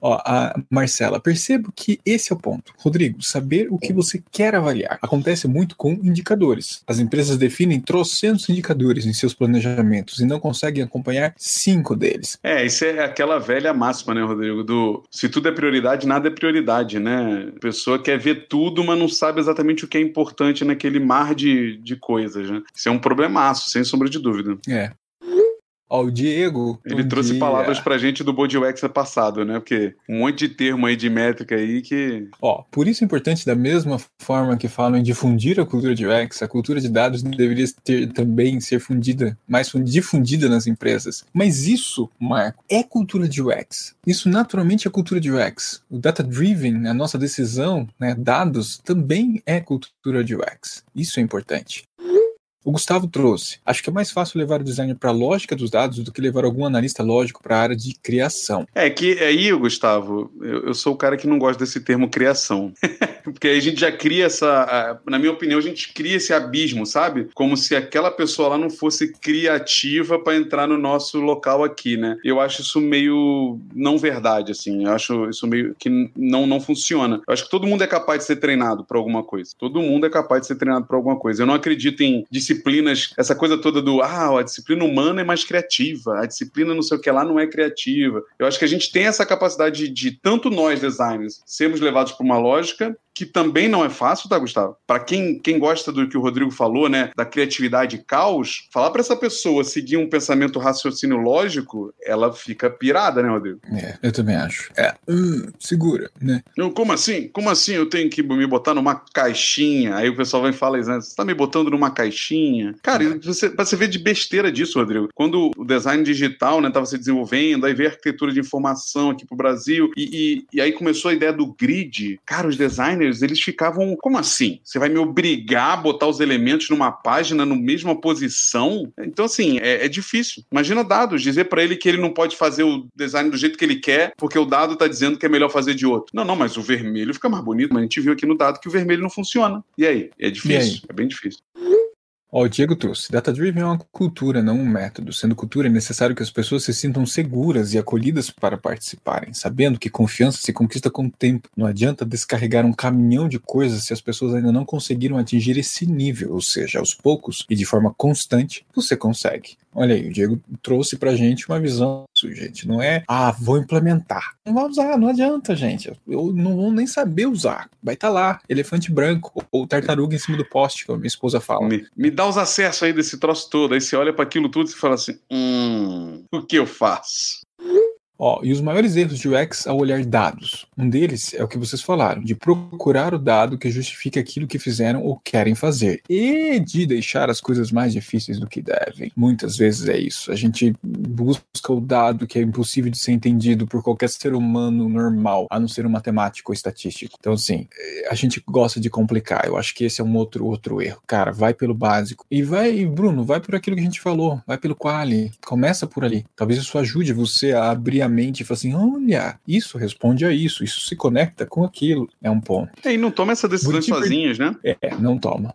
Ó, a Marcela, percebo que esse é o ponto. Rodrigo, saber o que você quer avaliar. Acontece muito com indicadores. As empresas definem trocentos indicadores em seus planejamentos e não conseguem acompanhar cinco deles. É, isso é aquela velha máxima, né, Rodrigo? Do se tudo é prioridade, nada é prioridade, né? A pessoa quer ver tudo, mas não sabe exatamente o que é importante naquele mar de, de coisas, né? Isso é um problemaço, sem sombra de dúvida. É. Ó, o Diego. Ele trouxe dia. palavras pra gente do BodyWex passado, né? Porque um monte de termo aí de métrica aí que. Ó, por isso é importante, da mesma forma que falam em difundir a cultura de UX, a cultura de dados deveria ter também ser fundida, mais difundida nas empresas. Mas isso, Marco, é cultura de UX. Isso naturalmente é cultura de UX. O data-driven, a nossa decisão, né, dados, também é cultura de UX. Isso é importante. O Gustavo trouxe. Acho que é mais fácil levar o designer para a lógica dos dados do que levar algum analista lógico para a área de criação. É que aí, Gustavo, eu, eu sou o cara que não gosta desse termo criação. <laughs> Porque aí a gente já cria essa. Na minha opinião, a gente cria esse abismo, sabe? Como se aquela pessoa lá não fosse criativa para entrar no nosso local aqui, né? Eu acho isso meio não verdade, assim. Eu acho isso meio que não, não funciona. Eu acho que todo mundo é capaz de ser treinado para alguma coisa. Todo mundo é capaz de ser treinado para alguma coisa. Eu não acredito em disciplinas, essa coisa toda do ah, a disciplina humana é mais criativa, a disciplina não sei o que lá não é criativa. Eu acho que a gente tem essa capacidade de, de tanto nós designers sermos levados para uma lógica que também não é fácil, tá, Gustavo? Para quem, quem gosta do que o Rodrigo falou, né, da criatividade e caos, falar para essa pessoa seguir um pensamento raciocínio lógico, ela fica pirada, né, Rodrigo? É, eu também acho. É, uh, segura, né? Eu, como assim? Como assim eu tenho que me botar numa caixinha? Aí o pessoal vem e fala, né, você tá me botando numa caixinha? Cara, é. você, você vê de besteira disso, Rodrigo. Quando o design digital, né, tava se desenvolvendo, aí veio a arquitetura de informação aqui pro Brasil, e, e, e aí começou a ideia do grid. Cara, os designers designers, eles ficavam, como assim? Você vai me obrigar a botar os elementos numa página na mesma posição? Então, assim, é, é difícil. Imagina dados, dizer para ele que ele não pode fazer o design do jeito que ele quer, porque o dado tá dizendo que é melhor fazer de outro. Não, não, mas o vermelho fica mais bonito, mas a gente viu aqui no dado que o vermelho não funciona. E aí? É difícil, é bem difícil. Ó, o Diego trouxe. Data Driven é uma cultura, não um método. Sendo cultura, é necessário que as pessoas se sintam seguras e acolhidas para participarem, sabendo que confiança se conquista com o tempo. Não adianta descarregar um caminhão de coisas se as pessoas ainda não conseguiram atingir esse nível, ou seja, aos poucos e de forma constante, você consegue. Olha aí, o Diego trouxe pra gente uma visão, gente. Não é, ah, vou implementar. Não vai usar, não adianta, gente. Eu não vou nem saber usar. Vai estar tá lá, elefante branco ou tartaruga em cima do poste, como minha esposa fala. Me, me dá os acessos aí desse troço todo. Aí você olha para aquilo tudo e fala assim: hum, o que eu faço? Ó, e os maiores erros de UX ao olhar dados. Um deles é o que vocês falaram, de procurar o dado que justifique aquilo que fizeram ou querem fazer. E de deixar as coisas mais difíceis do que devem. Muitas vezes é isso. A gente busca o dado que é impossível de ser entendido por qualquer ser humano normal, a não ser um matemático ou estatístico. Então, assim, a gente gosta de complicar. Eu acho que esse é um outro, outro erro. Cara, vai pelo básico. E vai, Bruno, vai por aquilo que a gente falou. Vai pelo quali. Começa por ali. Talvez isso ajude você a abrir a mente e fala assim: olha, isso responde a isso, isso se conecta com aquilo. É um ponto. É, e não toma essa decisão sozinhos, né? É, não toma.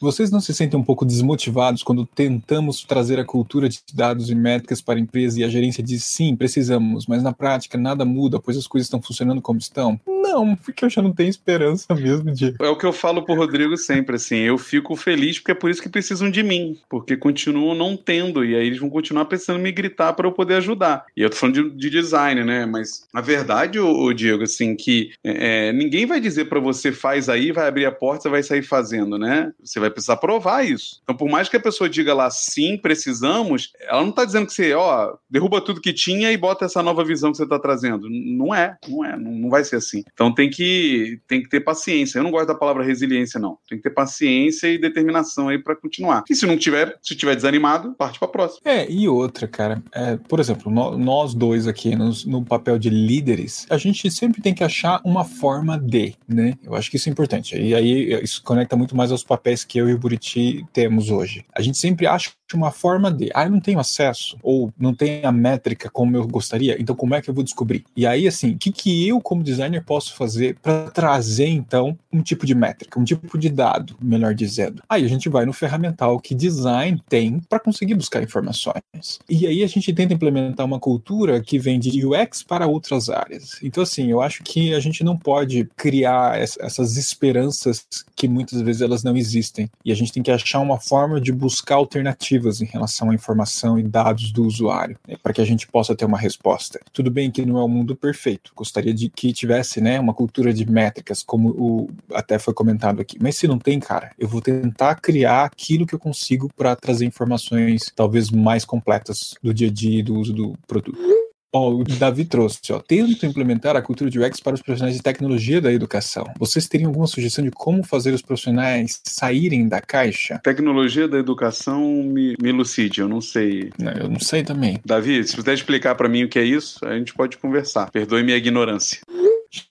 Vocês não se sentem um pouco desmotivados quando tentamos trazer a cultura de dados e métricas para a empresa e a gerência diz sim, precisamos, mas na prática nada muda, pois as coisas estão funcionando como estão? Não, porque eu já não tenho esperança mesmo de. É o que eu falo pro Rodrigo sempre, assim. Eu fico feliz porque é por isso que precisam de mim. Porque continuam não tendo. E aí eles vão continuar precisando me gritar para eu poder ajudar. E eu tô falando de, de design, né? Mas a verdade, o, Diego, assim, que é, ninguém vai dizer para você faz aí, vai abrir a porta, vai sair fazendo, né? Você vai precisar provar isso. Então, por mais que a pessoa diga lá sim, precisamos, ela não tá dizendo que você, ó, derruba tudo que tinha e bota essa nova visão que você tá trazendo. Não é, não é, não, vai ser assim. Então tem que, tem que ter paciência. Eu não gosto da palavra resiliência, não. Tem que ter paciência e determinação aí para continuar. E se não tiver, se tiver desanimado, parte para próxima. É, e outra, cara, é, por exemplo, nós dois aqui nos, no papel de líderes, a gente sempre tem que achar uma forma de, né? Eu acho que isso é importante. E aí isso conecta muito mais aos papéis que eu e o Buriti temos hoje. A gente sempre acha uma forma de, ah, eu não tenho acesso, ou não tenho a métrica como eu gostaria, então como é que eu vou descobrir? E aí, assim, o que, que eu, como designer, posso fazer para trazer, então, um tipo de métrica, um tipo de dado, melhor dizendo? Aí a gente vai no ferramental que design tem para conseguir buscar informações. E aí a gente tenta implementar uma cultura que vem de UX para outras áreas. Então, assim, eu acho que a gente não pode criar essas esperanças que muitas vezes elas não existem. E a gente tem que achar uma forma de buscar alternativas em relação à informação e dados do usuário, né, para que a gente possa ter uma resposta. Tudo bem que não é o um mundo perfeito, gostaria de que tivesse né, uma cultura de métricas, como o, até foi comentado aqui, mas se não tem, cara, eu vou tentar criar aquilo que eu consigo para trazer informações talvez mais completas do dia a dia e do uso do produto. Ó, o Davi trouxe, ó. Tento implementar a cultura de UX para os profissionais de tecnologia da educação. Vocês teriam alguma sugestão de como fazer os profissionais saírem da caixa? Tecnologia da educação me, me elucide, eu não sei. Não, eu não sei também. Davi, se puder explicar para mim o que é isso, a gente pode conversar. Perdoe minha ignorância.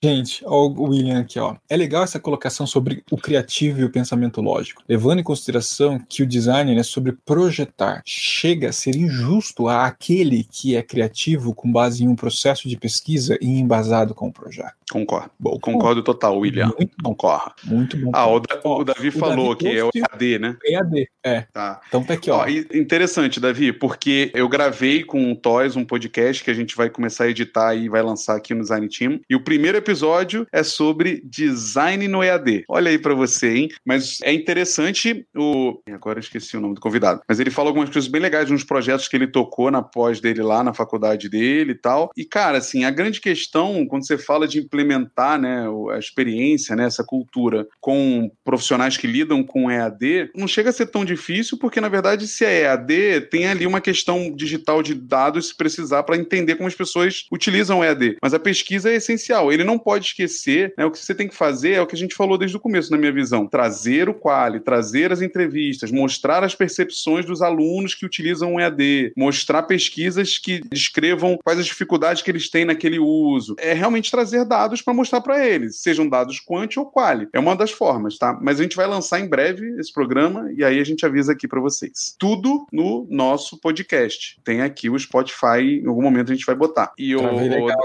Gente, ó, o William aqui, ó. É legal essa colocação sobre o criativo e o pensamento lógico, levando em consideração que o design é sobre projetar. Chega a ser injusto a aquele que é criativo com base em um processo de pesquisa e embasado com o projeto. Concordo. Bom, concordo total, William. Muito Concordo. Muito bom. Ah, o, o Davi o falou Davi que é o EAD, né? EAD, é. Tá. Então tá aqui, ó. ó. Interessante, Davi, porque eu gravei com o Toys um podcast que a gente vai começar a editar e vai lançar aqui no Design Team. E o primeiro episódio é sobre design no EAD. Olha aí para você, hein? Mas é interessante o. Agora eu esqueci o nome do convidado. Mas ele fala algumas coisas bem legais uns projetos que ele tocou na pós dele lá na faculdade dele e tal. E, cara, assim, a grande questão, quando você fala de implementar né, a experiência, né, essa cultura com profissionais que lidam com EAD, não chega a ser tão difícil, porque na verdade, se é EAD, tem ali uma questão digital de dados se precisar para entender como as pessoas utilizam o EAD. Mas a pesquisa é essencial. Ele não pode esquecer, né, o que você tem que fazer é o que a gente falou desde o começo, na minha visão: trazer o quali, trazer as entrevistas, mostrar as percepções dos alunos que utilizam o EAD, mostrar pesquisas que descrevam quais as dificuldades que eles têm naquele uso. É realmente trazer dados para mostrar para eles, sejam dados quant ou quali. É uma das formas, tá? Mas a gente vai lançar em breve esse programa e aí a gente avisa aqui para vocês. Tudo no nosso podcast. Tem aqui o Spotify, em algum momento a gente vai botar. E o,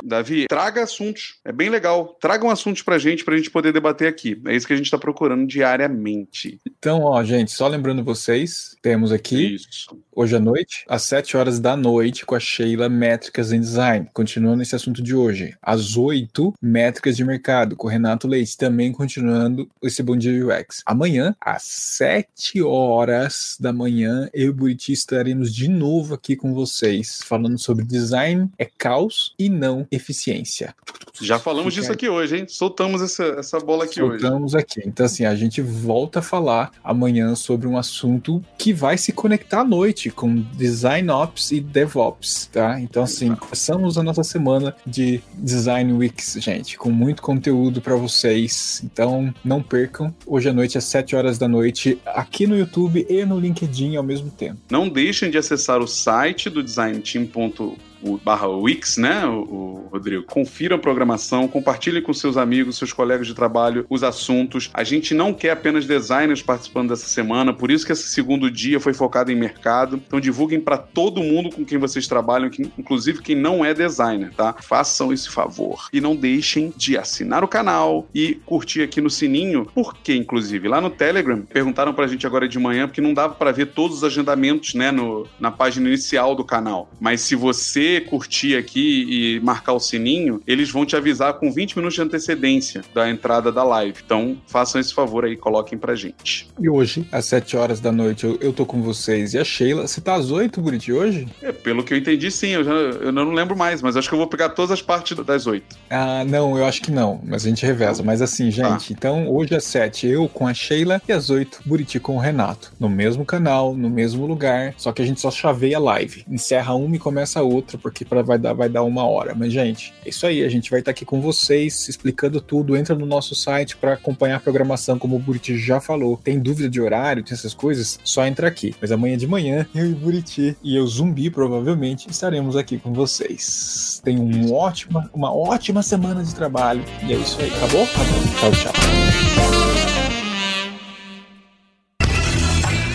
Davi, traga assuntos. É bem legal. Tragam assuntos pra gente pra gente poder debater aqui. É isso que a gente tá procurando diariamente. Então, ó, gente, só lembrando vocês, temos aqui isso. hoje à noite, às 7 horas da noite, com a Sheila Métricas em Design. Continuando esse assunto de hoje. Às 8, métricas de mercado, com Renato Leite, também continuando esse Bom Dia UX. Amanhã, às 7 horas da manhã, eu e o Buriti estaremos de novo aqui com vocês, falando sobre design é caos e não eficiência. Já falamos disso aqui hoje, hein? Soltamos essa, essa bola aqui Soltamos hoje. Soltamos aqui. Então, assim, a gente volta a falar amanhã sobre um assunto que vai se conectar à noite com Design Ops e DevOps, tá? Então, assim, começamos a nossa semana de Design Weeks, gente gente, com muito conteúdo para vocês. Então, não percam. Hoje à noite, às 7 horas da noite, aqui no YouTube e no LinkedIn ao mesmo tempo. Não deixem de acessar o site do designteam.com o barra Wix, né, o, o Rodrigo? Confiram a programação, compartilhem com seus amigos, seus colegas de trabalho os assuntos. A gente não quer apenas designers participando dessa semana, por isso que esse segundo dia foi focado em mercado. Então divulguem para todo mundo com quem vocês trabalham, que, inclusive quem não é designer, tá? Façam esse favor. E não deixem de assinar o canal e curtir aqui no sininho, porque, inclusive, lá no Telegram, perguntaram pra gente agora de manhã, porque não dava para ver todos os agendamentos, né, no, na página inicial do canal. Mas se você curtir aqui e marcar o sininho, eles vão te avisar com 20 minutos de antecedência da entrada da live. Então, façam esse favor aí, coloquem pra gente. E hoje, às 7 horas da noite, eu, eu tô com vocês e a Sheila. Você tá às 8, Buriti, hoje? É, pelo que eu entendi, sim. Eu, já, eu não lembro mais, mas acho que eu vou pegar todas as partes das 8. Ah, não, eu acho que não. Mas a gente reveza. Mas assim, gente, tá. então hoje às 7 eu com a Sheila e às 8 Buriti com o Renato. No mesmo canal, no mesmo lugar. Só que a gente só chaveia a live. Encerra uma e começa a outra, porque pra, vai, dar, vai dar uma hora. Mas, gente, é isso aí. A gente vai estar tá aqui com vocês, explicando tudo. Entra no nosso site para acompanhar a programação, como o Buriti já falou. Tem dúvida de horário, tem essas coisas? Só entra aqui. Mas amanhã de manhã, eu e Buriti e eu, Zumbi, provavelmente, estaremos aqui com vocês. Tenham um ótima, uma ótima semana de trabalho. E é isso aí? Tá bom. Tchau, tchau.